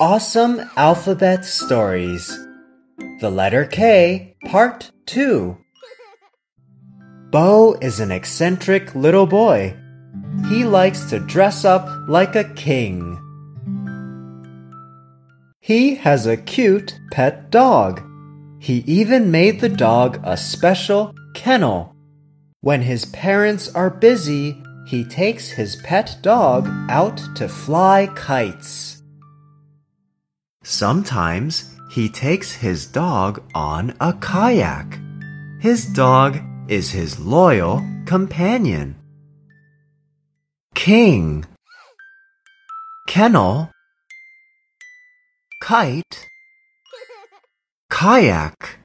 Awesome Alphabet Stories The Letter K, Part 2 Bo is an eccentric little boy. He likes to dress up like a king. He has a cute pet dog. He even made the dog a special kennel. When his parents are busy, he takes his pet dog out to fly kites. Sometimes he takes his dog on a kayak. His dog is his loyal companion. King, kennel, kite, kayak.